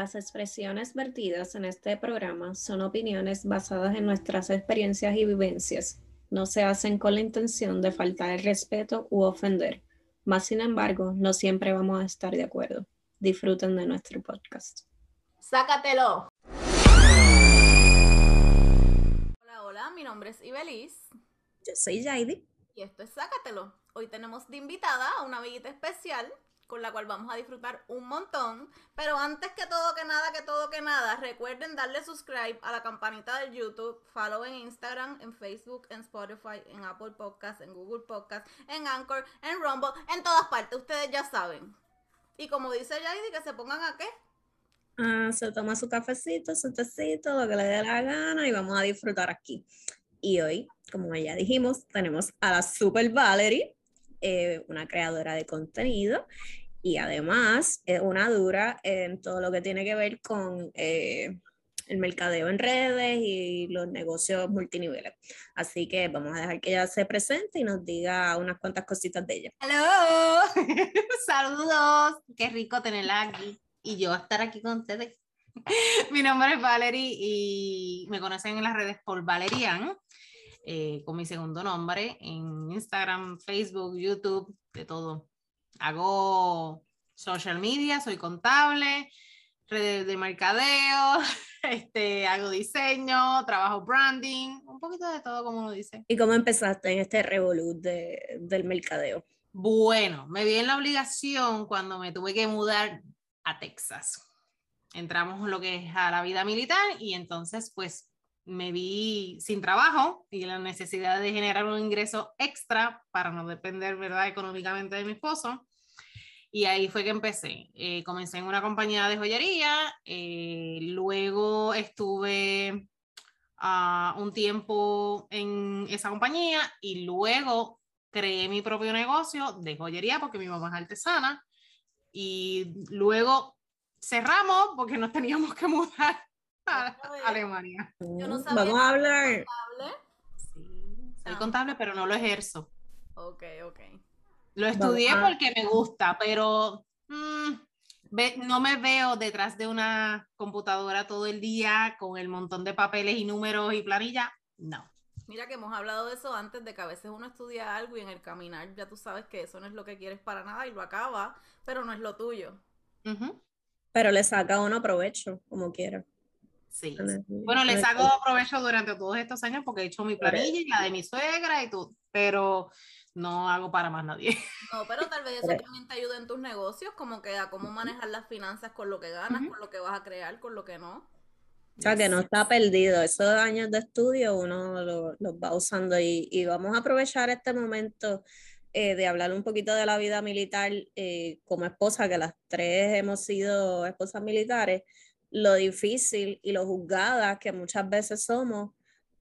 Las expresiones vertidas en este programa son opiniones basadas en nuestras experiencias y vivencias. No se hacen con la intención de faltar el respeto u ofender. Más sin embargo, no siempre vamos a estar de acuerdo. Disfruten de nuestro podcast. ¡Sácatelo! Hola, hola, mi nombre es Ibeliz. Yo soy Jaidi. Y esto es Sácatelo. Hoy tenemos de invitada a una amiguita especial con la cual vamos a disfrutar un montón. Pero antes que todo, que nada, que todo, que nada, recuerden darle subscribe a la campanita del YouTube, follow en Instagram, en Facebook, en Spotify, en Apple Podcasts, en Google Podcasts, en Anchor, en Rumble, en todas partes, ustedes ya saben. Y como dice Jaidi, que se pongan a qué? Ah, se toma su cafecito, su tecito, lo que le dé la gana y vamos a disfrutar aquí. Y hoy, como ya dijimos, tenemos a la Super Valerie, eh, una creadora de contenido y además es una dura en todo lo que tiene que ver con eh, el mercadeo en redes y los negocios multiniveles. Así que vamos a dejar que ella se presente y nos diga unas cuantas cositas de ella. ¡Hola! Saludos, qué rico tenerla aquí y yo estar aquí con ustedes. Mi nombre es Valerie y me conocen en las redes por Valerian, eh, con mi segundo nombre, en Instagram, Facebook, YouTube, de todo hago social media, soy contable, redes de mercadeo, este, hago diseño, trabajo branding, un poquito de todo, como uno dice. ¿Y cómo empezaste en este revolut de, del mercadeo? Bueno, me vi en la obligación cuando me tuve que mudar a Texas. Entramos en lo que es a la vida militar y entonces pues me vi sin trabajo y la necesidad de generar un ingreso extra para no depender, ¿verdad?, económicamente de mi esposo. Y ahí fue que empecé. Eh, comencé en una compañía de joyería, eh, luego estuve uh, un tiempo en esa compañía y luego creé mi propio negocio de joyería porque mi mamá es artesana y luego cerramos porque nos teníamos que mudar a Alemania. Vamos a hablar. Contable. Sí, soy contable, pero no lo ejerzo. Ok, ok. Lo estudié porque me gusta, pero mm, no me veo detrás de una computadora todo el día con el montón de papeles y números y planilla. No. Mira que hemos hablado de eso antes, de que a veces uno estudia algo y en el caminar ya tú sabes que eso no es lo que quieres para nada y lo acaba, pero no es lo tuyo. Pero le saca uno provecho, como quiera. Sí. Bueno, le saco provecho durante todos estos años porque he hecho mi planilla y la de mi suegra y todo, pero no hago para más nadie. No, pero tal vez eso también te ayude en tus negocios, como que a cómo manejar las finanzas con lo que ganas, con lo que vas a crear, con lo que no. O sea, que no está perdido. Esos años de estudio uno los lo va usando y, y, vamos a aprovechar este momento eh, de hablar un poquito de la vida militar eh, como esposa, que las tres hemos sido esposas militares, lo difícil y lo juzgadas que muchas veces somos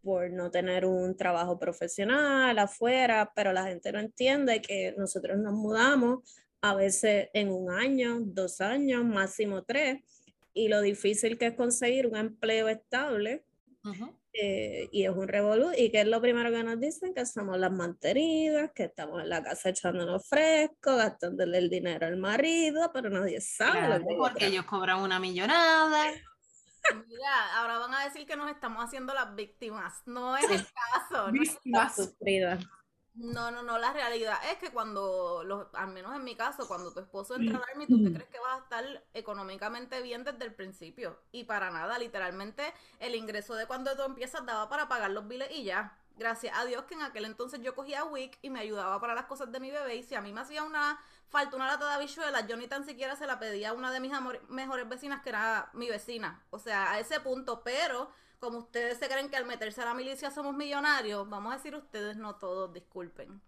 por no tener un trabajo profesional afuera, pero la gente no entiende que nosotros nos mudamos a veces en un año, dos años, máximo tres, y lo difícil que es conseguir un empleo estable. Eh, y es un revolú, y que es lo primero que nos dicen, que somos las mantenidas, que estamos en la casa echándonos fresco, gastándole el dinero al marido, pero nadie sabe. porque ellos cobran una millonada. Mira, ahora van a decir que nos estamos haciendo las víctimas. No es el caso. Víctimas sufridas. No, no, no, la realidad es que cuando, los, al menos en mi caso, cuando tu esposo entra al Army, tú te crees que vas a estar económicamente bien desde el principio. Y para nada, literalmente, el ingreso de cuando tú empiezas daba para pagar los biles y ya. Gracias a Dios que en aquel entonces yo cogía WIC y me ayudaba para las cosas de mi bebé. Y si a mí me hacía una falta una lata de habichuelas, yo ni tan siquiera se la pedía a una de mis mejores vecinas, que era mi vecina. O sea, a ese punto, pero como ustedes se creen que al meterse a la milicia somos millonarios, vamos a decir ustedes, no todos, disculpen.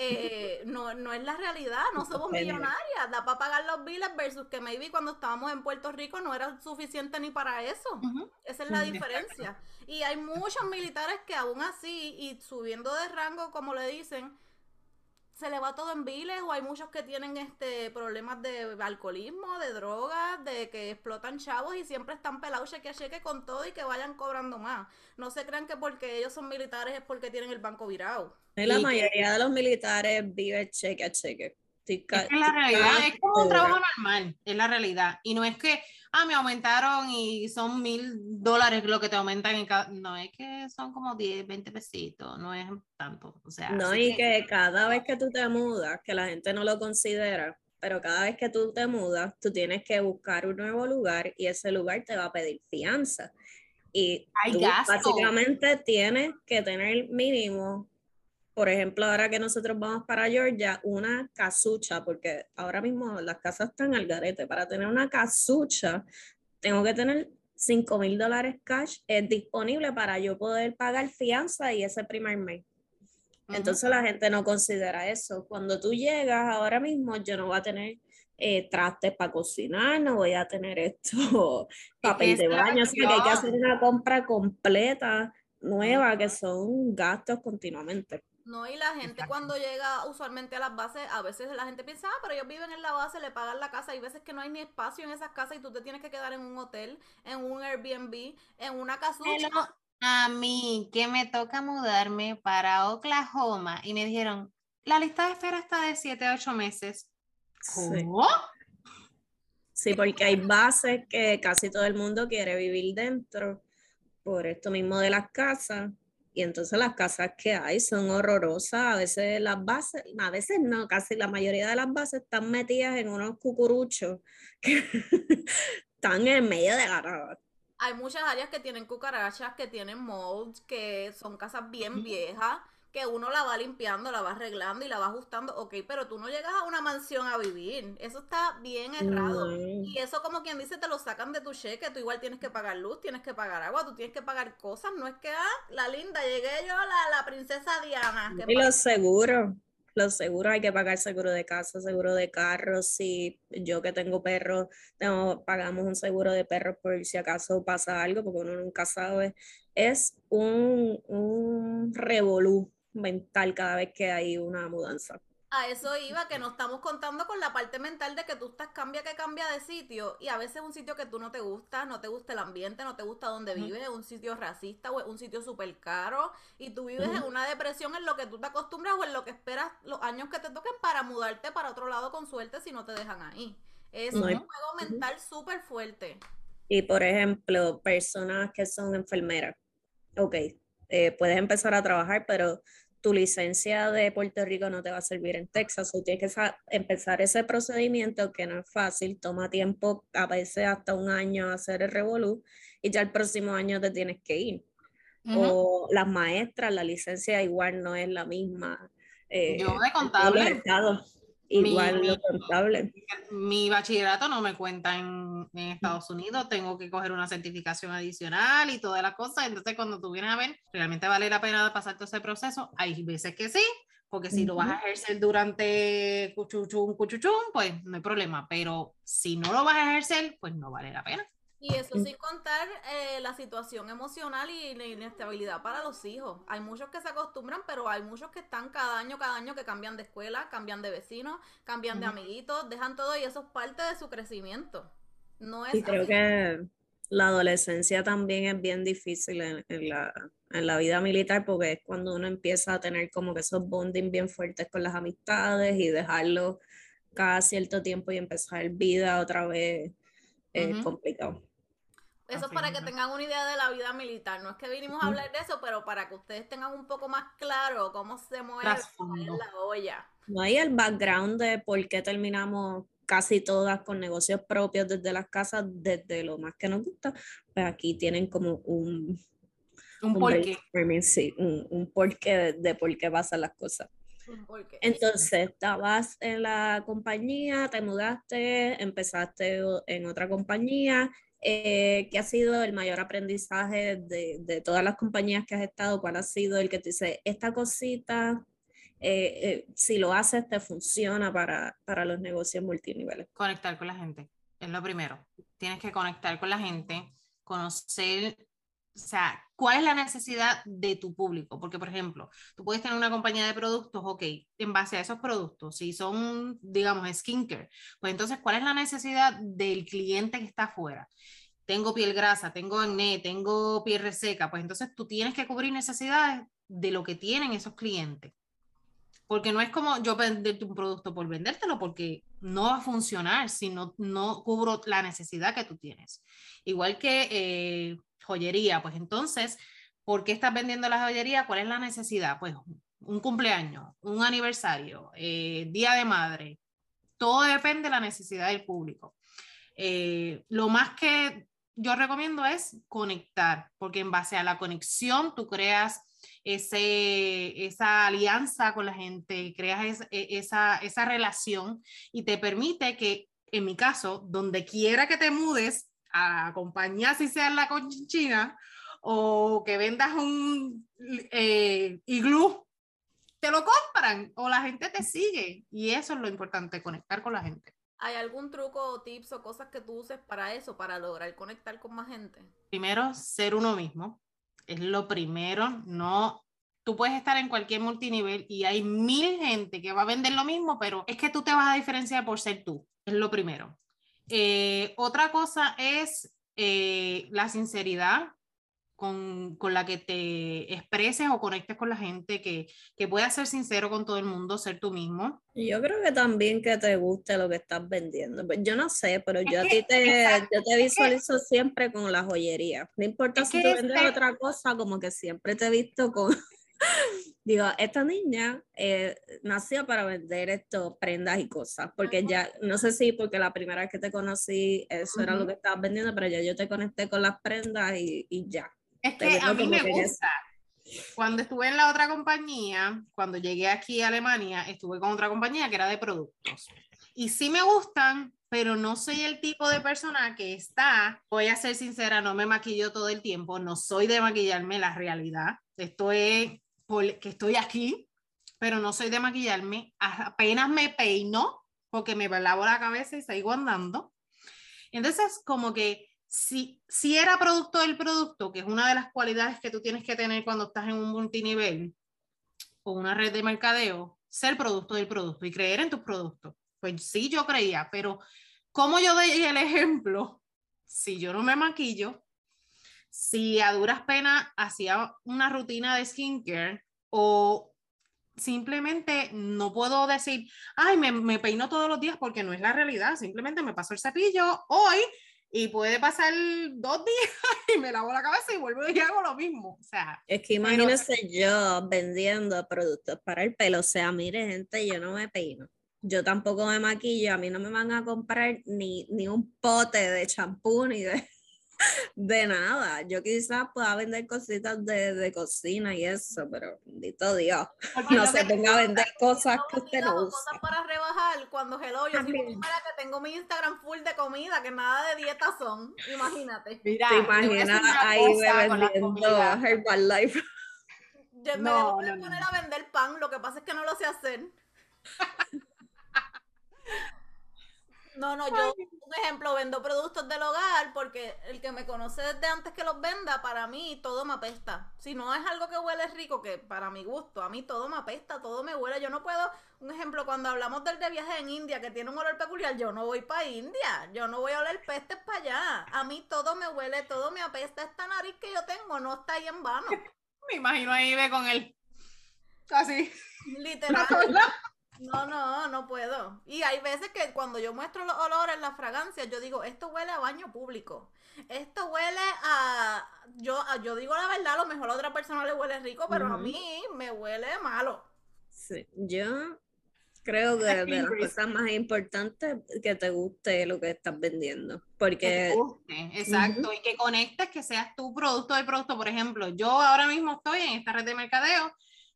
Eh, no, no es la realidad, no somos millonarias, da para pagar los biles versus que maybe cuando estábamos en Puerto Rico no era suficiente ni para eso. Esa es la diferencia. Y hay muchos militares que aún así, y subiendo de rango, como le dicen, se le va todo en biles o hay muchos que tienen este problemas de alcoholismo, de drogas, de que explotan chavos y siempre están pelados cheque a cheque con todo y que vayan cobrando más. No se crean que porque ellos son militares es porque tienen el banco virado. la mayoría de los militares vive cheque a cheque. Es la realidad, es como un trabajo normal, es la realidad. Y no es que, ah, me aumentaron y son mil dólares lo que te aumentan en cada. No, es que son como 10, 20 pesitos, no es tanto. O sea, no, y que... cada vez que tú te mudas, que la gente no lo considera, pero cada vez que tú te mudas, tú tienes que buscar un nuevo lugar y ese lugar te va a pedir fianza. Y tú básicamente tienes que tener mínimo por ejemplo, ahora que nosotros vamos para Georgia, una casucha, porque ahora mismo las casas están al garete. Para tener una casucha, tengo que tener 5 mil dólares cash es disponible para yo poder pagar fianza y ese primer mes. Entonces la gente no considera eso. Cuando tú llegas ahora mismo, yo no voy a tener eh, trastes para cocinar, no voy a tener esto, papel de baño, así que hay que hacer una compra completa, nueva, que son gastos continuamente. No, y la gente cuando llega usualmente a las bases, a veces la gente piensa, ah, pero ellos viven en la base, le pagan la casa. Hay veces que no hay ni espacio en esas casas y tú te tienes que quedar en un hotel, en un Airbnb, en una casucha. a mí, que me toca mudarme para Oklahoma y me dijeron, la lista de espera está de 7 a 8 meses. ¿Cómo? Sí. sí, porque hay bases que casi todo el mundo quiere vivir dentro por esto mismo de las casas y entonces las casas que hay son horrorosas, a veces las bases, a veces no, casi la mayoría de las bases están metidas en unos cucuruchos que están en medio de la nada. Hay muchas áreas que tienen cucarachas, que tienen molds, que son casas bien viejas que uno la va limpiando, la va arreglando y la va ajustando, ok, pero tú no llegas a una mansión a vivir, eso está bien errado. Y eso como quien dice, te lo sacan de tu cheque, tú igual tienes que pagar luz, tienes que pagar agua, tú tienes que pagar cosas, no es que, ah, la linda, llegué yo, la, la princesa Diana. Y los seguros, los seguros, hay que pagar seguro de casa, seguro de carro, si yo que tengo perros, tengo, pagamos un seguro de perros por si acaso pasa algo, porque uno nunca sabe, es un, un revolú mental cada vez que hay una mudanza. A eso iba, que no estamos contando con la parte mental de que tú estás cambia que cambia de sitio y a veces un sitio que tú no te gusta, no te gusta el ambiente, no te gusta donde vives, es un sitio racista o es un sitio súper caro y tú vives en una depresión en lo que tú te acostumbras o en lo que esperas los años que te toquen para mudarte para otro lado con suerte si no te dejan ahí. Es un juego mental súper fuerte. Y por ejemplo, personas que son enfermeras, ok, eh, puedes empezar a trabajar, pero tu licencia de Puerto Rico no te va a servir en Texas, o tienes que empezar ese procedimiento que no es fácil, toma tiempo, a veces hasta un año hacer el revolú y ya el próximo año te tienes que ir. O las maestras, la licencia igual no es la misma. Eh, Yo de contable. Igual mi, lo contable. Mi bachillerato no me cuenta en, Estados Unidos, tengo que coger una certificación adicional y todas las cosas. Entonces, cuando tú vienes a ver, realmente vale la pena pasar todo ese proceso. Hay veces que sí, porque si lo vas a ejercer durante cuchuchum, cuchuchum, pues no hay problema. Pero si no lo vas a ejercer, pues no vale la pena. Y eso sin contar eh, la situación emocional y la inestabilidad para los hijos. Hay muchos que se acostumbran, pero hay muchos que están cada año, cada año que cambian de escuela, cambian de vecinos, cambian de amiguitos, dejan todo y eso es parte de su crecimiento. No es y creo que la adolescencia también es bien difícil en, la, en la vida militar porque es cuando uno empieza a tener como que esos bonding bien fuertes con las amistades y dejarlo cada cierto tiempo y empezar vida otra vez es complicado. Eso es para que tengan una idea de la vida militar. No es que vinimos a hablar de eso, pero para que ustedes tengan un poco más claro cómo se mueve la olla. No hay el background de por qué terminamos casi todas con negocios propios desde las casas, desde lo más que nos gusta. Pues aquí tienen como un, un, porqué. Sí, un, porqué de, de, por qué pasan las cosas. Entonces, estabas en la compañía, te mudaste, empezaste en otra compañía eh, ¿Qué ha sido el mayor aprendizaje de, todas las compañías que has estado? ¿Cuál ha sido el que te dice, esta cosita, eh, eh, si lo haces, te funciona para, para los negocios multiniveles? Conectar con la gente, es lo primero. Tienes que conectar con la gente, conocer o sea, ¿cuál es la necesidad de tu público? Porque, por ejemplo, tú puedes tener una compañía de productos, ok, en base a esos productos, si son, digamos, skincare, pues entonces, ¿cuál es la necesidad del cliente que está afuera? Tengo piel grasa, tengo acné, tengo piel reseca, pues entonces tú tienes que cubrir necesidades de lo que tienen esos clientes. porque no es como yo venderte un producto por vendértelo, porque no va a funcionar si no, no cubro la necesidad que tú tienes. Igual que eh, joyería, pues entonces, ¿por qué estás vendiendo la joyería? ¿Cuál es la necesidad? Pues un cumpleaños, un aniversario, eh, día de madre, todo depende de la necesidad del público. Eh, lo más que yo recomiendo es conectar, porque en base a la conexión tú creas ese, esa alianza con la gente, creas e, esa, esa relación y te permite que, en mi caso, donde quiera que te mudes, a compañía, si sea la conchina, o que vendas un eh, iglú, te lo compran o la gente te sigue. Y eso es lo importante, conectar con la gente. ¿Hay algún truco o tips o cosas que tú uses para eso, para lograr conectar con más gente? Primero, ser uno mismo. Es lo primero. No, tú puedes estar en cualquier multinivel y hay mil gente que va a vender lo mismo, pero es que tú te vas a diferenciar por ser tú. Es lo primero. Eh, otra cosa es eh, la sinceridad con, con, la que te expreses o conectes con la gente, que, que puedas ser sincero con todo el mundo, ser tú mismo. Yo creo que también que te guste lo que estás vendiendo. Pues yo no sé, pero yo a ti te, yo te visualizo siempre con la joyería. No importa si tú vendes este otra cosa, como que siempre te he visto con... Digo, esta niña eh, nació para vender estos prendas y cosas, porque ya, no sé si porque la primera vez que te conocí, eso era lo que estabas vendiendo, pero ya yo te conecté con las prendas y, y ya. Es que a mí me gusta. Cuando estuve en la otra compañía, cuando llegué aquí a Alemania, estuve con otra compañía que era de productos. Y sí me gustan, pero no soy el tipo de persona que está, voy a ser sincera, no me maquillo todo el tiempo, no soy de maquillarme la realidad. Esto es porque estoy aquí, pero no soy de maquillarme. Apenas me peino porque me lavo la cabeza y sigo andando. Entonces, como que si, si era producto del producto, que es una de las cualidades que tú tienes que tener cuando estás en un multinivel o una red de mercadeo, ser producto del producto y creer en tus productos. Pues sí, yo creía, pero como yo doy el ejemplo, si yo no me maquillo, si a duras penas hacía una rutina de skincare o simplemente no puedo decir, ay, me, me, peino todos los días porque no es la realidad, simplemente me paso el cepillo hoy y puede pasar dos días y me lavo la cabeza y vuelvo y hago lo mismo. O sea, es que imagínense yo vendiendo productos para el pelo. O sea, mire, gente, yo no me peino. Yo tampoco me maquillo. A mí no me van a comprar ni, ni un pote de champú ni de de nada. Yo quizás pueda vender cositas de, de, cocina y eso, pero bendito Dios. no se ponga a vender cosas que usted no usa. Cosas para rebajar cuando hello, yo soy que tengo mi Instagram full de comida, que nada de dieta son. Imagínate. Mira, ¿Te imaginas ahí vendiendo Herbalife? Yo me no, voy a poner a vender pan, lo que pasa es que no lo sé hacer. No, no, yo, un ejemplo, vendo productos del hogar porque el que me conoce desde antes que los venda, para mí todo me apesta. Si no es algo que huele rico, que para mi gusto, a mí todo me apesta, todo me huele. Yo no puedo, un ejemplo, cuando hablamos del de viaje en India, que tiene un olor peculiar, yo no voy para India, yo no voy a oler pestes para allá. A mí todo me huele, todo me apesta. Esta nariz que yo tengo no está ahí en vano. me imagino ahí ve con él. Así. Literal. No, no, no puedo. Y hay veces que cuando yo muestro los olores, las fragancias, yo digo, esto huele a baño público. Esto huele a... Yo, yo digo la verdad, a lo mejor a otra persona le huele rico, pero a mí me huele malo. Sí, yo creo que de las cosas más importantes que te guste lo que estás vendiendo. Porque... exacto, y que conectes, que seas tu producto de producto. Por ejemplo, yo ahora mismo estoy en esta red de mercadeo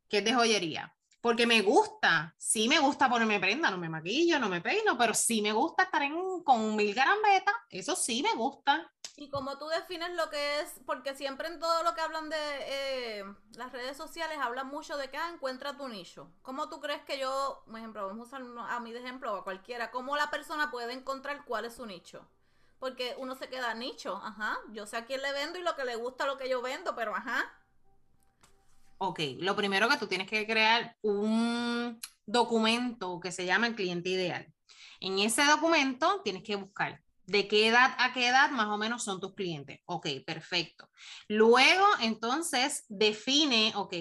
que es de joyería porque me gusta, sí me gusta ponerme prenda, no me maquillo, no me peino, pero sí me gusta estar en, con mil garambetas, eso sí me gusta. Y como tú defines lo que es, porque siempre en todo lo que hablan de eh, las redes sociales hablan mucho de que ah, encuentra tu nicho. ¿Cómo tú crees que yo, por ejemplo, vamos a usar a mí de ejemplo o a cualquiera, cómo la persona puede encontrar cuál es su nicho? Porque uno se queda nicho, ajá, yo sé a quién le vendo y lo que le gusta lo que yo vendo, pero ajá, Ok, lo primero que tú tienes que crear un documento que se llama el cliente ideal. En ese documento tienes que buscar de qué edad a qué edad más o menos son tus clientes. Ok, perfecto. Luego, entonces, define, ok,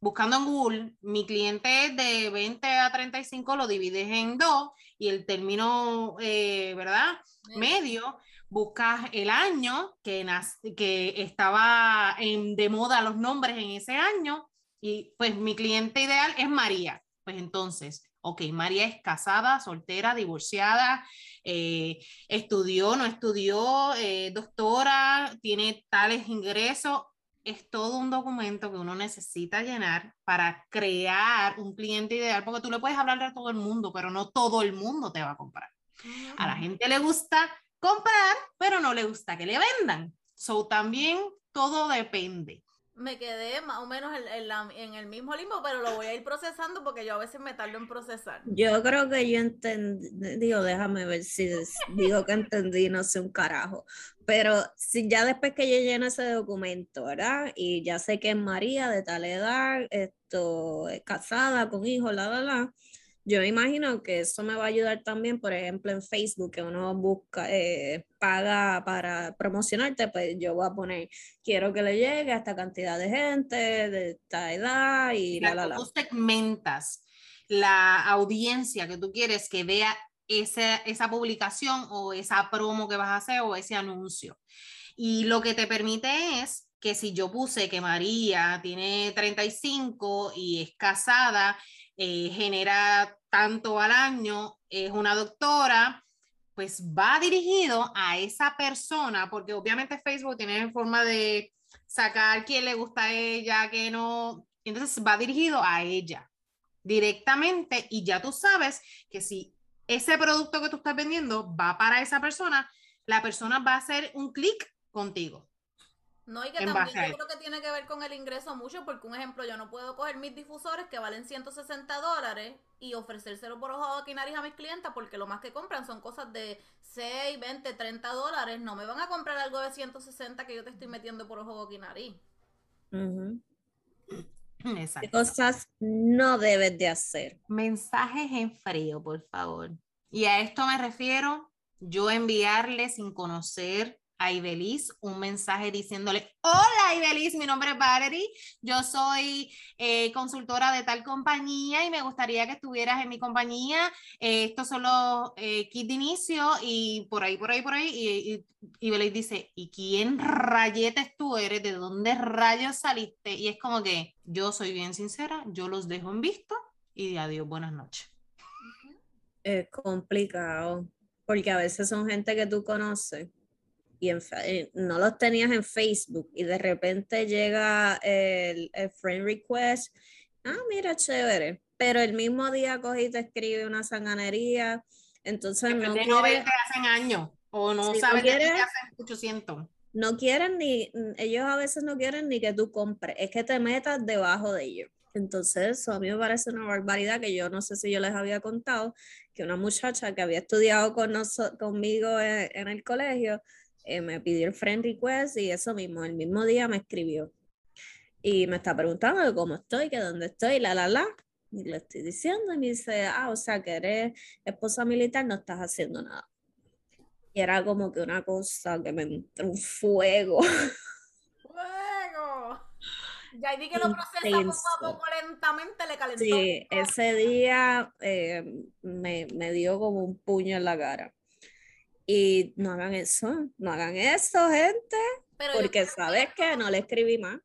buscando en Google, mi cliente de 20 a 35 lo divides en dos y el término, eh, ¿verdad? Medio, buscas el año que, que estaba en, de moda los nombres en ese año y pues mi cliente ideal es María. Pues entonces, ok, María es casada, soltera, divorciada, eh, estudió, no estudió, eh, doctora, tiene tales ingresos, es todo un documento que uno necesita llenar para crear un cliente ideal, porque tú le puedes hablar a todo el mundo, pero no todo el mundo te va a comprar. A la gente le gusta comprar, pero no le gusta que le vendan. So también todo depende me quedé más o menos en, el mismo limbo, pero lo voy a ir procesando porque yo a veces me tardo en procesar. Yo creo que yo entendí, digo, déjame ver si digo que entendí, no sé un carajo, pero si ya después que yo lleno ese documento, ¿verdad? Y ya sé que es María de tal edad, esto, es casada, con hijos, la, la, la yo me imagino que eso me va a ayudar también, por ejemplo, en Facebook, que uno busca, eh, paga para promocionarte, pues yo voy a poner, quiero que le llegue a esta cantidad de gente, de esta edad y la, la, la. Tú segmentas la audiencia que tú quieres que vea esa, esa publicación o esa promo que vas a hacer o ese anuncio. Y lo que te permite es que si yo puse que María tiene 35 y es casada, eh, genera tanto al año, es una doctora, pues va dirigido a esa persona, porque obviamente Facebook tiene forma de sacar quién le gusta a ella, que no, entonces va dirigido a ella directamente y ya tú sabes que si ese producto que tú estás vendiendo va para esa persona, la persona va a hacer un clic contigo. No, y que también yo creo que tiene que ver con el ingreso mucho, porque un ejemplo, yo no puedo coger mis difusores que valen 160 dólares y ofrecérselo por ojo de nariz a mis clientes, porque lo más que compran son cosas de 6, 20, 30 dólares. No me van a comprar algo de 160 que yo te estoy metiendo por ojo de nariz. ¿Qué cosas no debes de hacer? Mensajes en frío, por favor. Y a esto me refiero yo enviarle sin conocer a Ibelis un mensaje diciéndole, hola Ibelis, mi nombre es Valerie, yo soy eh, consultora de tal compañía y me gustaría que estuvieras en mi compañía. Eh, estos son los eh, de inicio y por ahí, por ahí, por ahí. Y, Ibelis dice, ¿y quién rayetes tú eres? ¿De dónde rayos saliste? Y es como que yo soy bien sincera, yo los dejo en visto y adiós, buenas noches. Es complicado, porque a veces son gente que tú conoces y eh, no los tenías en Facebook y de repente llega el, friend request, ah, mira, chévere, pero el mismo día cogí y te escribe una sanganería, entonces no quiere, no hacen años o no sabes no que hacen 800. No quieren ni, ellos a veces no quieren ni que tú compres, es que te metas debajo de ellos. Entonces, eso a mí me parece una barbaridad que yo no sé si yo les había contado, que una muchacha que había estudiado con conmigo en el colegio, eh, me pidió el friend request y eso mismo, el mismo día me escribió. Y me está preguntando cómo estoy, que dónde estoy, la, la, la. Y le estoy diciendo y me dice, ah, o sea, que eres esposa militar, no estás haciendo nada. Y era como que una cosa que me entró un fuego. ¡Fuego! Ya di que lo procesa poco a poco lentamente, le calentó. Sí, ese día eh, me, me dio como un puño en la cara. Y no hagan eso, no hagan eso, gente. porque sabes que no le escribí más.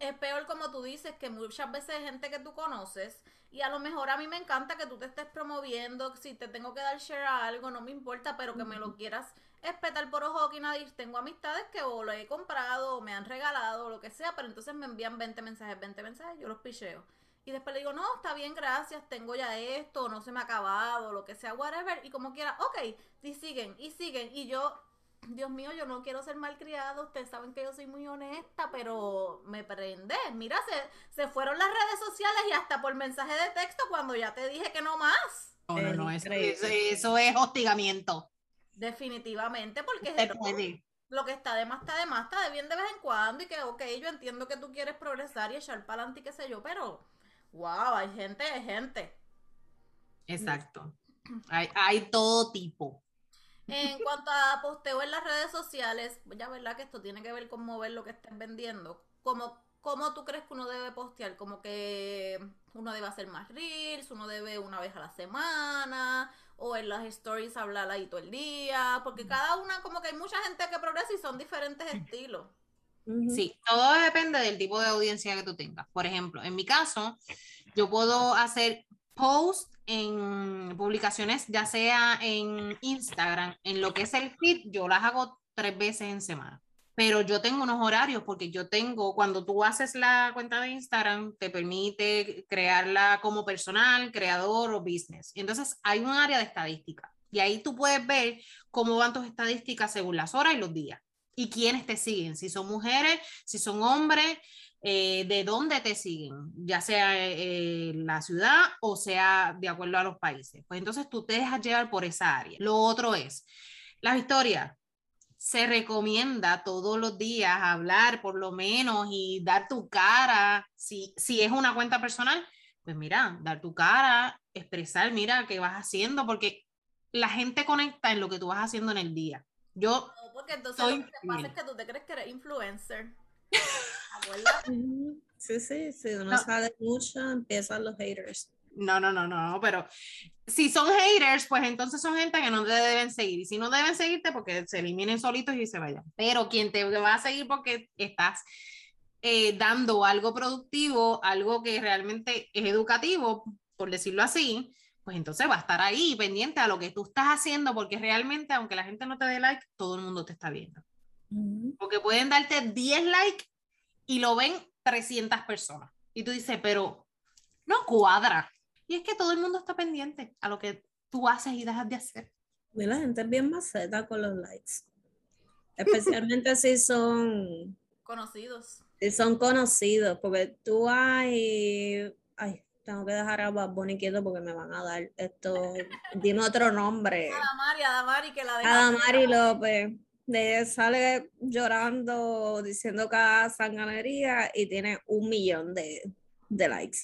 Es peor como tú dices, que muchas veces gente que tú conoces, y a lo mejor a mí me encanta que tú te estés promoviendo, si te tengo que dar share a algo, no me importa, pero que me lo quieras espetar por ojo que nadie. Tengo amistades que o lo he comprado o me han regalado o lo que sea, pero entonces me envían 20 mensajes, 20 mensajes, yo los picheo. Y después le digo, no, está bien, gracias, tengo ya esto, no se me ha acabado, lo que sea, whatever. Y como quiera, ok, y siguen, y siguen. Y yo, Dios mío, yo no quiero ser malcriado, ustedes saben que yo soy muy honesta, pero me prende. Mira, se, se fueron las redes sociales y hasta por mensaje de texto cuando ya te dije que no más. No, no, no, eso, es hostigamiento. Definitivamente, porque es lo que está de más está de más, está de bien de vez en cuando y que, ok, yo entiendo que tú quieres progresar y echar para adelante y qué sé yo, pero Wow, hay gente, hay gente. Exacto. Hay, hay todo tipo. En cuanto a posteo en las redes sociales, ya verdad que esto tiene que ver con mover lo que estén vendiendo. Como ¿cómo tú crees que uno debe postear? Como que uno debe hacer más reels, uno debe una vez a la semana, o en las stories hablar ahí todo el día, porque cada una, como que hay mucha gente que progresa y son diferentes estilos. Sí, todo depende del tipo de audiencia que tú tengas. Por ejemplo, en mi caso, yo puedo hacer post en publicaciones, ya sea en Instagram, en lo que es el feed, yo las hago tres veces en semana. Pero yo tengo unos horarios porque yo tengo, cuando tú haces la cuenta de Instagram, te permite crearla como personal, creador o business. Entonces hay un área de estadística. Y ahí tú puedes ver cómo van tus estadísticas según las horas y los días. Y quiénes te siguen, si son mujeres, si son hombres, eh, de dónde te siguen, ya sea eh, la ciudad o sea de acuerdo a los países. Pues entonces tú te dejas llevar por esa área. Lo otro es, las historias. Se recomienda todos los días hablar por lo menos y dar tu cara. Si, si es una cuenta personal, pues mira, dar tu cara, expresar, mira, qué vas haciendo, porque la gente conecta en lo que tú vas haciendo en el día. Yo. No, porque entonces lo que pasa es que tú te crees que eres influencer. Sí, sí, sí, uno no. sabe mucho, empiezan los haters. No, no, no, no, pero si son haters, pues entonces son gente que no te deben seguir. Y si no deben seguirte, porque se eliminen solitos y se vayan. Pero quien te va a seguir porque estás eh, dando algo productivo, algo que realmente es educativo, por decirlo así, pues entonces va a estar ahí pendiente a lo que tú estás haciendo, porque realmente, aunque la gente no te dé like, todo el mundo te está viendo. Porque pueden darte 10 likes y lo ven 300 personas. Y tú dices, pero no cuadra. Y es que todo el mundo está pendiente a lo que tú haces y dejas de hacer. Y la gente es bien maceta con los likes. Especialmente si son conocidos. Si son conocidos, porque tú hay, ay, tengo que dejar a Bad Bunny quieto porque me van a dar esto, dime otro nombre. Adamari, Adamari que la de Adamari López de sale llorando, diciendo cada sanganería y tiene un millón de, de likes.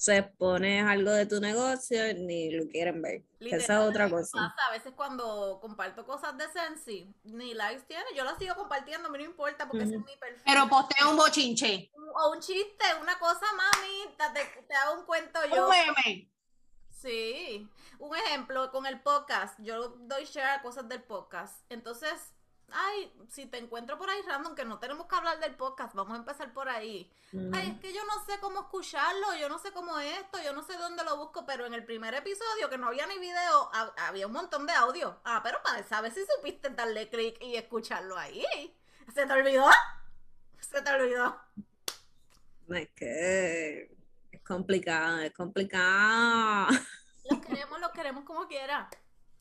Se pone algo de tu negocio y ni lo quieren ver. Esa es otra cosa. a veces cuando comparto cosas de Sensi, ni likes tiene. Yo las sigo compartiendo, me no importa porque es mi perfil. Pero postea un bochinche. O un chiste, una cosa, mami, te, te hago un cuento yo. Un meme. Sí. Un ejemplo, con el podcast, yo doy share a cosas del podcast. Entonces, ay, si te encuentro por ahí random, que no tenemos que hablar del podcast, vamos a empezar por ahí. Ay, es que yo no sé cómo escucharlo, yo no sé cómo es esto, yo no sé dónde lo busco, pero en el primer episodio, que no había ni video, había un montón de audio. Ah, pero para saber si supiste darle clic y escucharlo ahí. ¿Se te olvidó? ¿Se te olvidó? Es que es complicado, es complicado. Los queremos, los queremos como quiera.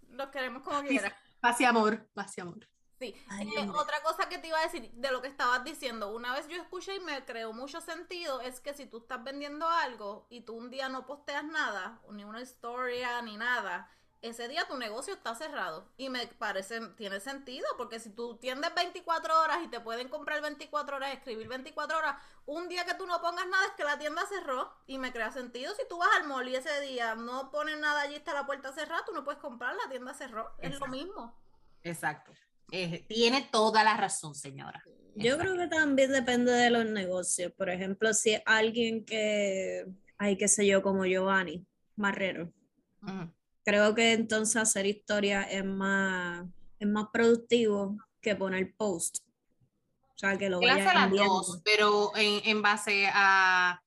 Los queremos como quiera. Paz y amor, paz y amor. Sí, eh, otra cosa que te iba a decir de lo que estabas diciendo, una vez yo escuché y me creó mucho sentido, es que si tú estás vendiendo algo y tú un día no posteas nada, ni una historia, ni nada, ese día tu negocio está cerrado. Y me parece, tiene sentido, porque si tú tiendes 24 horas y te pueden comprar 24 horas, escribir 24 horas, un día que tú no pongas nada es que la tienda cerró y me crea sentido. Si tú vas al mall y ese día no pones nada allí, está la puerta cerrada, tú no puedes comprar, la tienda cerró. Es lo mismo. Exacto. Tiene toda la razón, señora. Yo creo que también depende de los negocios. Por ejemplo, si alguien que, hay qué sé yo, como Giovanni Marrero, creo que entonces hacer historia es más, es más productivo que poner post. O sea, que lo vaya las dos, pero en, en, base a...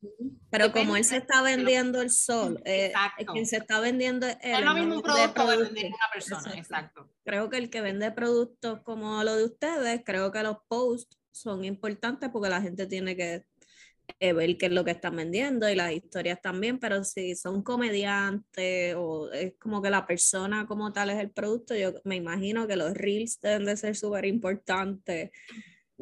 Pero como él se está vendiendo el sol, eh, quien se está vendiendo él, es lo mismo un producto que vender una persona, exacto. Creo que el que vende productos como lo de ustedes, creo que los posts son importantes porque la gente tiene que eh, ver qué es lo que están vendiendo y las historias también, pero si son comediantes o es como que la persona como tal es el producto, yo me imagino que los reels deben de ser súper importantes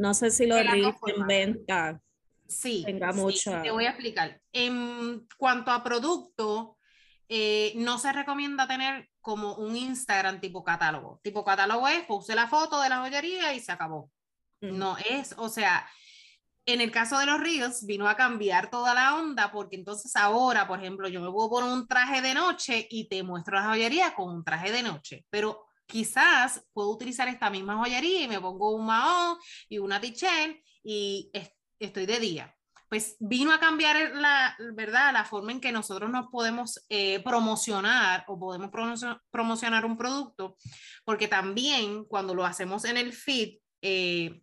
no sé si los reels en venta sí, tenga mucha. te voy a explicar. En cuanto a producto, eh, no se recomienda tener como un Instagram tipo catálogo. Tipo catálogo es, puse la foto de la joyería y se acabó. No es, o sea, en el caso de los Reels vino a cambiar toda la onda porque entonces ahora, por ejemplo, yo me puedo poner un traje de noche y te muestro la joyería con un traje de noche, pero quizás puedo utilizar esta misma joyería y me pongo un mahón y una tichel y estoy de día. pues vino a cambiar la, ¿verdad? la forma en que nosotros nos podemos eh, promocionar o podemos promocionar un producto, porque también cuando lo hacemos en el feed, eh,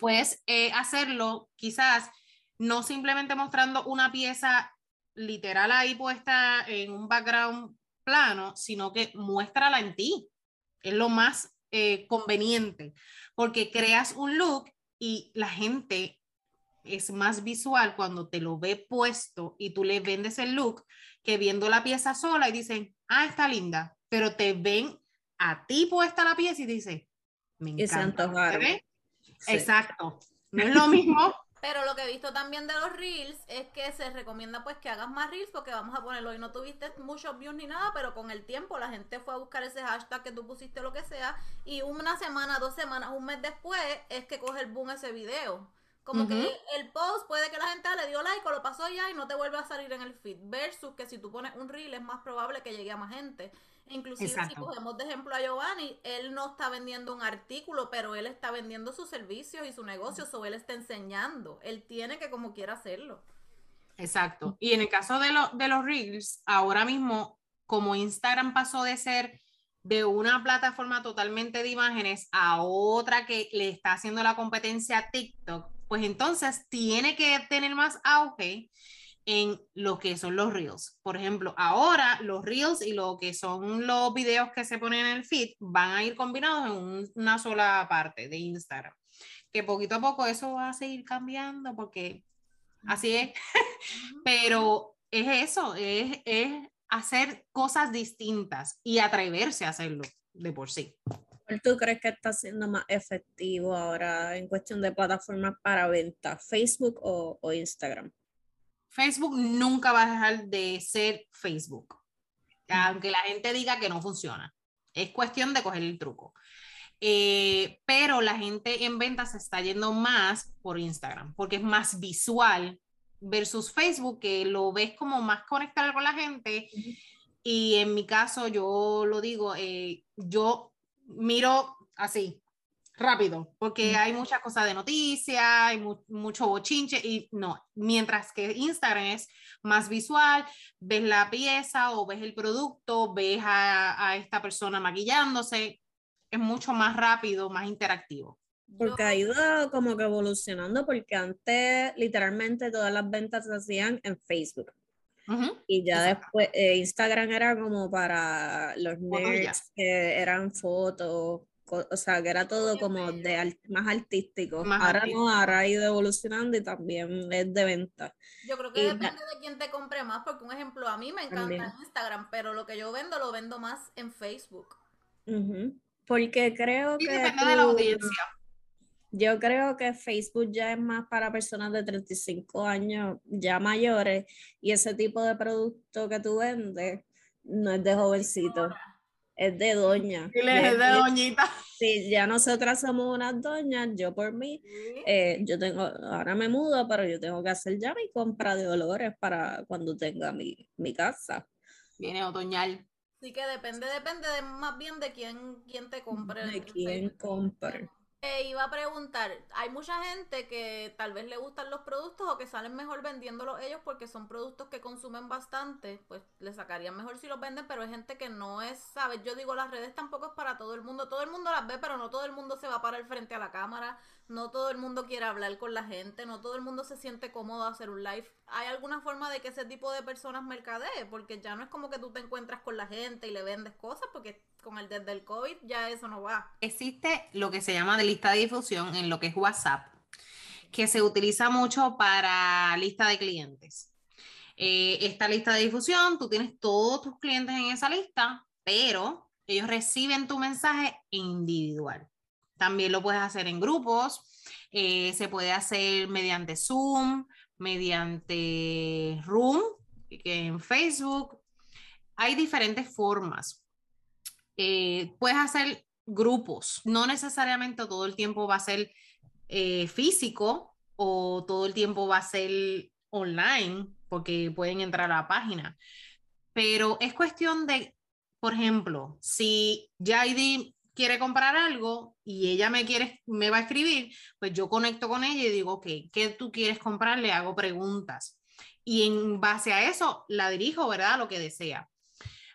pues hacerlo quizás no simplemente mostrando una pieza literal ahí puesta en un background plano, sino que muéstrala en ti. Es lo más conveniente, porque creas un look y la gente es más visual cuando te lo ve puesto y tú le vendes el look que viendo la pieza sola y dicen, ah, está linda, pero te ven a ti puesta la pieza y dicen, me encanta. Exacto. No es lo mismo. Pero lo que he visto también de los reels es que se recomienda pues que hagas más reels porque vamos a ponerlo y no tuviste muchos views ni nada, pero con el tiempo la gente fue a buscar ese hashtag que tú pusiste lo que sea y una semana, dos semanas, un mes después es que coge el boom ese video. Como que el post puede que la gente le dio like o lo pasó ya y no te vuelve a salir en el feed. Versus que si tú pones un reel es más probable que llegue a más gente. Inclusive si cogemos de ejemplo a Giovanni, él no está vendiendo un artículo, pero él está vendiendo sus servicios y su negocio, o él está enseñando. Él tiene que como quiera hacerlo. Exacto. Y en el caso de, de los reels, ahora mismo, como Instagram pasó de ser de una plataforma totalmente de imágenes a otra que le está haciendo la competencia a TikTok, pues entonces tiene que tener más auge en lo que son los reels. Por ejemplo, ahora los reels y lo que son los videos que se ponen en el feed van a ir combinados en una sola parte de Instagram. Que poquito a poco eso va a seguir cambiando porque así es. Pero es eso, es, es hacer cosas distintas y atreverse a hacerlo de por sí. ¿Cuál tú crees que está siendo más efectivo ahora en cuestión de plataformas para venta? ¿Facebook o, Instagram? Facebook nunca va a dejar de ser Facebook, aunque la gente diga que no funciona. Es cuestión de coger el truco. Eh, pero la gente en venta se está yendo más por Instagram, porque es más visual versus Facebook, que lo ves como más conectado con la gente. Y en mi caso, yo lo digo, eh, yo miro así, rápido, porque hay muchas cosas de noticias, hay mucho bochinche y no, mientras que Instagram es más visual, ves la pieza o ves el producto, ves a, a esta persona maquillándose, es mucho más rápido, más interactivo. Porque ha ido como que evolucionando, porque antes literalmente todas las ventas se hacían en Facebook. Y ya después eh, Instagram era como para los nerds que eran fotos, o sea, que era todo como de más artístico. ahora no, ahora ha ido evolucionando y también es de venta. Yo creo que depende de quién te compre más, porque un ejemplo, a mí me encanta Instagram, pero lo que yo vendo lo vendo más en Facebook. Porque creo que... Depende de la audiencia yo creo que Facebook ya es más para personas de 35 años ya mayores y ese tipo de producto que tú vendes no es de jovencito, es de doña. Y es de doñita. Sí, ya nosotras somos unas doñas, yo por mí, eh, yo tengo, ahora me mudo, pero yo tengo que hacer ya mi compra de olores para cuando tenga mi, mi casa. Viene otoñal. Sí que depende, depende de, más bien de quién, quién te compre. De quién compre iba a preguntar, hay mucha gente que tal vez le gustan los productos o que salen mejor vendiéndolos ellos porque son productos que consumen bastante, pues le sacarían mejor si los venden, pero hay gente que no es, ¿sabes? Yo digo, las redes tampoco es para todo el mundo, todo el mundo las ve, pero no todo el mundo se va para el frente a la cámara, no todo el mundo quiere hablar con la gente, no todo el mundo se siente cómodo hacer un live. ¿Hay alguna forma de que ese tipo de personas mercadee? Porque ya no es como que tú te encuentras con la gente y le vendes cosas, porque con el desde el COVID ya eso no va. Existe lo que se llama de lista de difusión en lo que es WhatsApp, que se utiliza mucho para lista de clientes. Eh, esta lista de difusión, tú tienes todos tus clientes en esa lista, pero ellos reciben tu mensaje individual. También lo puedes hacer en grupos, eh, se puede hacer mediante Zoom, mediante Room, en Facebook. Hay diferentes formas. Eh, puedes hacer grupos, no necesariamente todo el tiempo va a ser eh, físico o todo el tiempo va a ser online, porque pueden entrar a la página. Pero es cuestión de, por ejemplo, si ya quiere comprar algo y ella me quiere, me va a escribir, pues yo conecto con ella y digo, ok, ¿qué tú quieres comprar? Le hago preguntas. Y en base a eso la dirijo, ¿verdad? Lo que desea.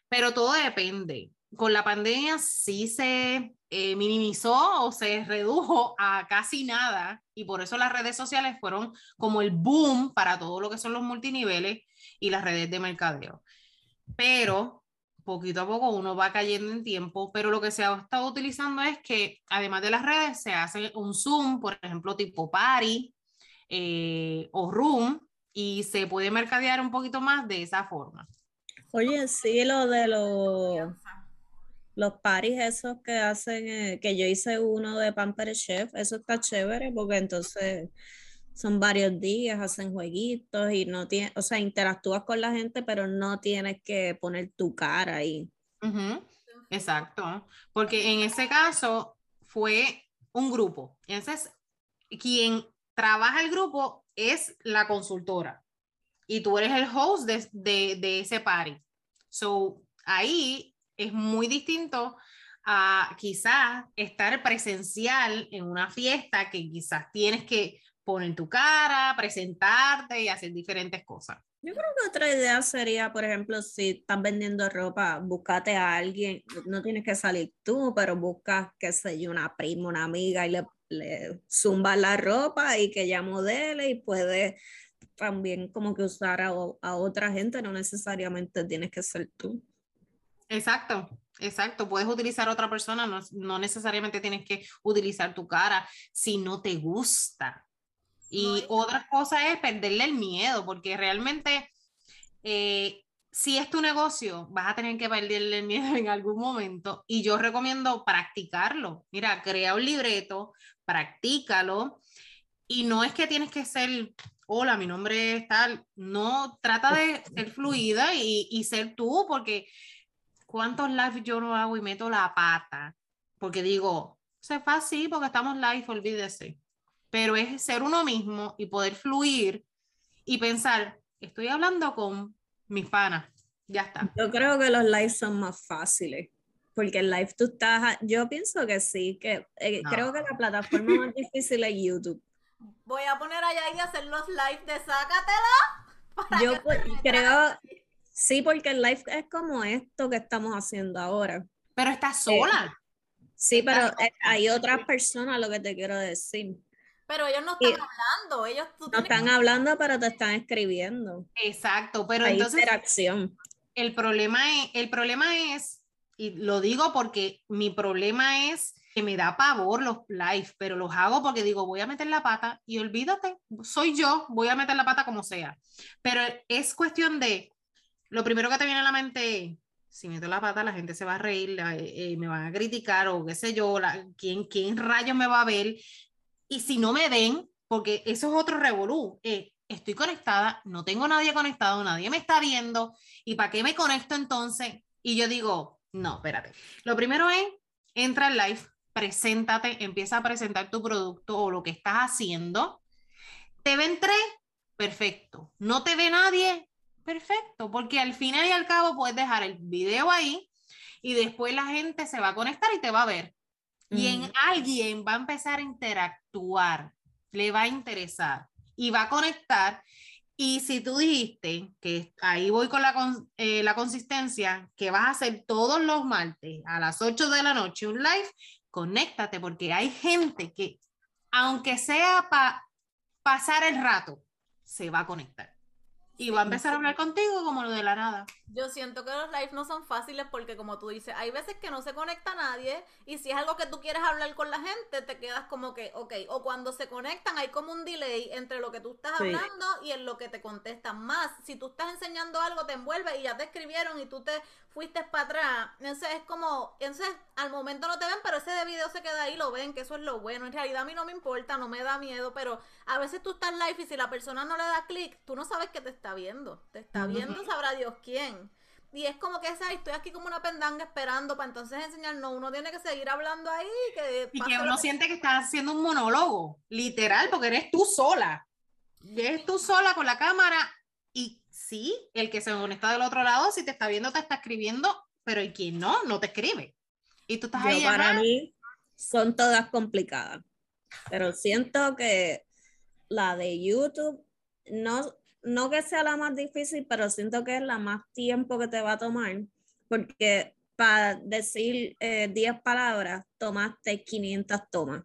Pero todo depende. Con la pandemia sí se eh, minimizó o se redujo a casi nada y por eso las redes sociales fueron como el boom para todo lo que son los multiniveles y las redes de mercadeo. Pero poquito a poco uno va cayendo en tiempo, pero lo que se ha estado utilizando es que además de las redes se hace un Zoom, por ejemplo, tipo Party eh, o Room, y se puede mercadear un poquito más de esa forma. Oye, sí, lo de los, los paris esos que hacen, eh, que yo hice uno de Pamper Chef, eso está chévere porque entonces son varios días, hacen jueguitos y no tienes, o sea, interactúas con la gente, pero no tienes que poner tu cara ahí. Exacto, porque en ese caso fue un grupo. Entonces, quien trabaja el grupo es la consultora y tú eres el host de, de ese party. So, ahí es muy distinto a quizás estar presencial en una fiesta que quizás tienes que poner tu cara, presentarte y hacer diferentes cosas. Yo creo que otra idea sería, por ejemplo, si estás vendiendo ropa, búscate a alguien, no tienes que salir tú, pero buscas, qué sé yo, una prima, una amiga y le, le zumba la ropa y que ella modele y puede también como que usar a, a otra gente, no necesariamente tienes que ser tú. Exacto, Exacto, puedes utilizar a otra persona, no, no, necesariamente tienes que utilizar tu cara si no te gusta. Y otra cosa es perderle el miedo, porque realmente eh, si es tu negocio, vas a tener que perderle el miedo en algún momento. Y yo recomiendo practicarlo. Mira, crea un libreto, practícalo. Y no es que tienes que ser, hola, mi nombre es tal. No, trata de ser fluida y, y ser tú, porque ¿cuántos live yo no hago y meto la pata? Porque digo, se fácil porque estamos live, olvídese pero es ser uno mismo y poder fluir y pensar, estoy hablando con mis panas, ya está. Yo creo que los lives son más fáciles, porque el live tú estás, yo pienso que sí, que eh, creo que la plataforma más difícil es YouTube. Voy a poner allá y hacer los lives de Sácatela. Yo creo, sí, porque el live es como esto que estamos haciendo ahora. Pero estás sola. sí, pero eh, hay otras personas, lo que te quiero decir. Pero ellos no están hablando, ellos no están hablando, pero te están escribiendo. Exacto, pero Hay entonces interacción. El problema es, el problema es, y lo digo porque mi problema es que me da pavor los live, pero los hago porque digo, voy a meter la pata y olvídate, soy yo, voy a meter la pata como sea. Pero es cuestión de, lo primero que te viene a la mente si meto la pata, la gente se va a reír, eh, me van a criticar o qué sé yo, la, ¿quién, ¿quién rayos me va a ver? Y si no me ven, porque eso es otro revolú, eh, estoy conectada, no tengo nadie conectado, nadie me está viendo, ¿y para qué me conecto entonces? Y yo digo, no, espérate. Lo primero es, entra al live, preséntate, empieza a presentar tu producto o lo que estás haciendo. ¿Te ven tres? Perfecto. ¿No te ve nadie? Perfecto, porque al final y al cabo puedes dejar el video ahí y después la gente se va a conectar y te va a ver. Y en alguien va a empezar a interactuar, le va a interesar y va a conectar. Y si tú dijiste que ahí voy con la, eh, la consistencia, que vas a hacer todos los martes a las 8 de la noche un live, conéctate porque hay gente que, aunque sea para pasar el rato, se va a conectar y va a empezar a hablar contigo como lo de la nada. Yo siento que los lives no son fáciles porque como tú dices, hay veces que no se conecta nadie y si es algo que tú quieres hablar con la gente, te quedas como que, ok, o cuando se conectan hay como un delay entre lo que tú estás hablando y en lo que te contestan más. Si tú estás enseñando algo, te envuelve y ya te escribieron y tú te fuiste para atrás. Entonces es como, entonces al momento no te ven, pero ese de video se queda ahí, lo ven, que eso es lo bueno. En realidad a mí no me importa, no me da miedo, pero a veces tú estás live y si la persona no le da clic, tú no sabes que te está viendo. Te está viendo, sabrá Dios quién. Y es como que esa, estoy aquí como una pendanga esperando para entonces enseñarnos. Uno tiene que seguir hablando ahí. Que y que uno siente que está haciendo un monólogo, literal, porque eres tú sola. Eres tú sola con la cámara y sí, el que se conecta del otro lado, si te está viendo, te está escribiendo, pero el quien no, no te escribe. Y tú estás Yo, ahí. para ajá. mí son todas complicadas, pero siento que la de YouTube no, no que sea la más difícil, pero siento que es la más tiempo que te va a tomar, porque para decir eh, 10 palabras tomaste 500 tomas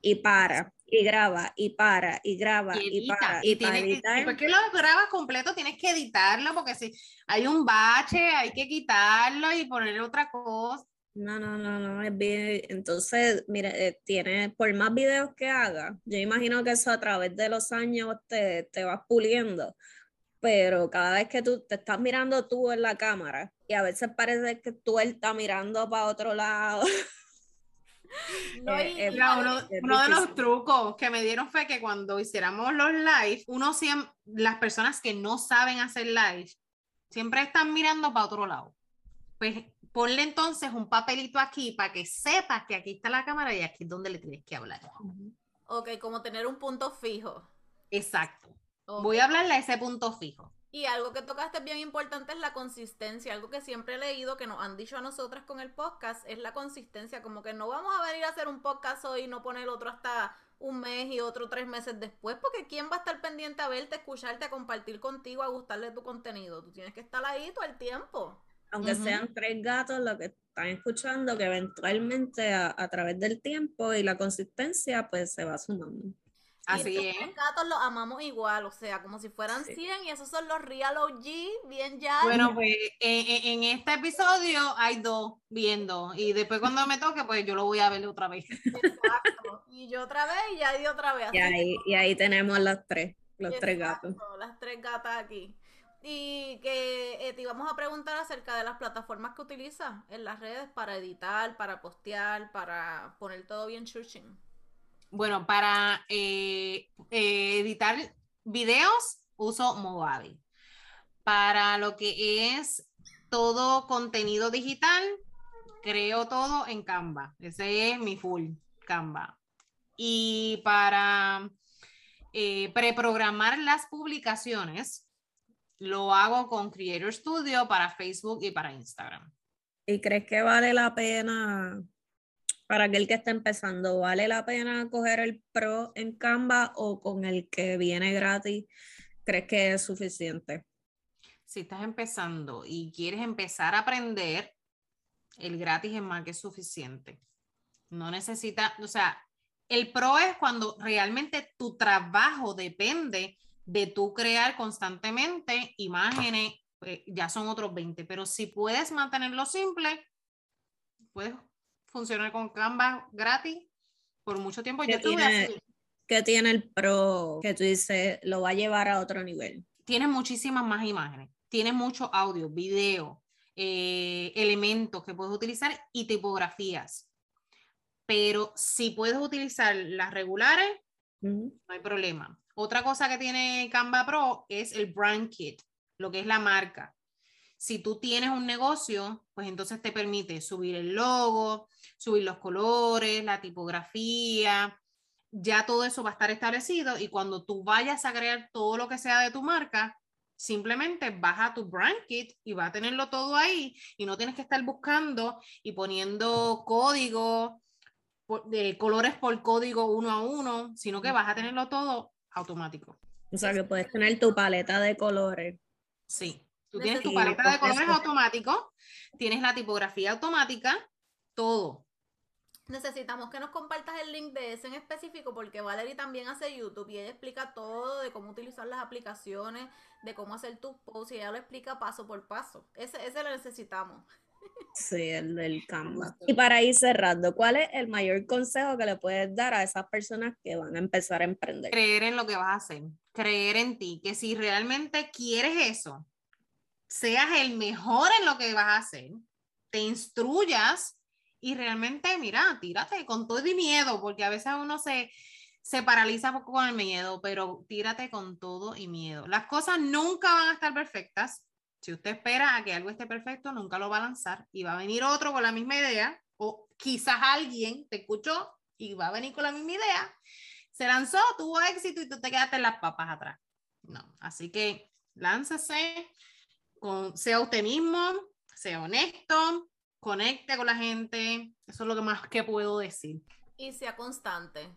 y para, y graba, y para, y graba, y para, Y, y, para que, editar. que lo grabas completo, tienes que editarlo porque si hay un bache, hay que quitarlo y ponerle otra cosa. No, no, no, no, es bien. Entonces, mira, eh, tiene, por más videos que haga, yo imagino que eso a través de los años te, te vas puliendo, pero cada vez que tú te estás mirando tú en la cámara y a veces parece que tú él está mirando para otro lado. No, Eh, y- eh, uno, de los trucos que me dieron fue que cuando hiciéramos los live, uno siempre, las personas que no saben hacer live, siempre están mirando para otro lado. Pues ponle entonces un papelito aquí para que sepas que aquí está la cámara y aquí es donde le tienes que hablar. Ok, como tener un punto fijo. Exacto. Voy a hablarle a ese punto fijo. Y algo que tocaste bien importante es la consistencia. Algo que siempre he leído que nos han dicho a nosotras con el podcast es la consistencia. Como que no vamos a venir a hacer un podcast hoy y no poner otro hasta un mes y otro tres meses después, porque ¿quién va a estar pendiente a verte, a escucharte, a compartir contigo, a gustarle tu contenido? Tú tienes que estar ahí todo el tiempo. Aunque sean tres gatos lo que están escuchando, que eventualmente a, a través del tiempo y la consistencia, pues se va sumando. Así y es. gatos los amamos igual, o sea, como si fueran Sí. 100 y esos son los real OG, bien ya. Bueno, pues en, en- este episodio hay dos viendo y después cuando me toque, pues yo lo voy a ver otra vez. Exacto. Y yo otra vez y ya di otra vez. Y ahí, y ahí tenemos las tres, los tres Exacto, gatos. Las tres gatas aquí. Y que eh, te íbamos a preguntar acerca de las plataformas que utilizas en las redes para editar, para postear, para poner todo bien chuching. Bueno, para eh, eh, editar videos uso Movavi. Para lo que es todo contenido digital, creo todo en Canva. Ese es mi full Canva. Y para preprogramar las publicaciones, lo hago con Creator Studio para Facebook y para Instagram. ¿Y crees que vale la pena, para aquel que está empezando, vale la pena coger el Pro en Canva o con el que viene gratis? ¿Crees que es suficiente? si estás empezando y quieres empezar a aprender, el gratis es más que suficiente. No necesita, o sea, el pro es cuando realmente tu trabajo depende de tú crear constantemente imágenes, pues, ya son otros 20, pero si puedes mantenerlo simple, puedes funcionar con Canva gratis por mucho tiempo. ¿Qué Yo tiene? ¿Qué tiene el Pro que tú dices lo va a llevar a otro nivel? tienes muchísimas más imágenes, tienes mucho audio, video, eh, elementos que puedes utilizar y tipografías. Pero si puedes utilizar las regulares, No hay problema. Otra cosa que tiene Canva Pro es el brand kit, lo que es la marca. Si tú tienes un negocio, pues entonces te permite subir el logo, subir los colores, la tipografía, ya todo eso va a estar establecido y cuando tú vayas a crear todo lo que sea de tu marca, simplemente vas a tu brand kit y va a tenerlo todo ahí y no tienes que estar buscando y poniendo código, por- de colores por código uno a uno, sino que vas a tenerlo todo automático. O sea, que puedes tener tu paleta de colores. Sí, tú tienes tu paleta de colores automático, tienes la tipografía automática, todo. Necesitamos que nos compartas el link de ese en específico porque Valerie también hace YouTube y ella explica todo de cómo utilizar las aplicaciones, de cómo hacer tus posts y ella lo explica paso por paso. Ese, ese lo necesitamos. Sí, el del Canva. Y para ir cerrando, ¿cuál es el mayor consejo que le puedes dar a esas personas que van a empezar a emprender? creer en lo que vas a hacer, creer en ti, que si realmente quieres eso, seas el mejor en lo que vas a hacer, te instruyas y realmente, mira, tírate con todo y miedo, porque a veces uno se, se paraliza poco con el miedo, pero tírate con todo y miedo. Las cosas nunca van a estar perfectas. Si usted espera a que algo esté perfecto, nunca lo va a lanzar y va a venir otro con la misma idea, o quizás alguien te escuchó y va a venir con la misma idea se lanzó, tuvo éxito y tú te quedaste en las papas atrás. No, así que láncese, con, sea usted mismo, sea honesto, conecte con la gente. Eso es lo que más que puedo decir. Y sea constante.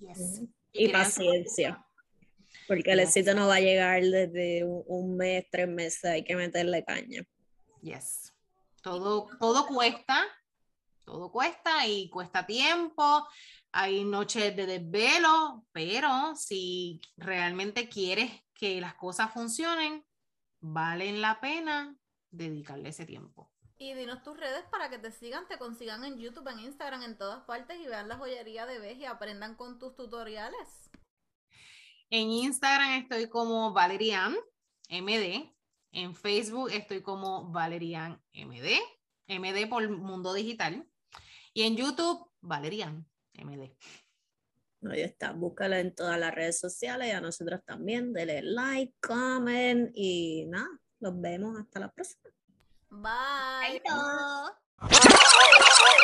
Yes. Y, paciencia. Porque el éxito no va a llegar desde un, mes, tres meses, hay que meterle caña. Yes. Todo, todo cuesta, todo cuesta y cuesta tiempo, hay noches de desvelo, pero si realmente quieres que las cosas funcionen, valen la pena dedicarle ese tiempo. Y dinos tus redes para que te sigan, te consigan en YouTube, en Instagram, en todas partes y vean la joyería de Bej y aprendan con tus tutoriales. En Instagram estoy como Valerian MD. En Facebook estoy como Valerian MD. MD por Mundo Digital. Y en YouTube, Valerian MD. Ahí está, búscala en todas las redes sociales y a nosotros también. Dele like, comment y nada, nos vemos hasta la próxima. Bye. Bye.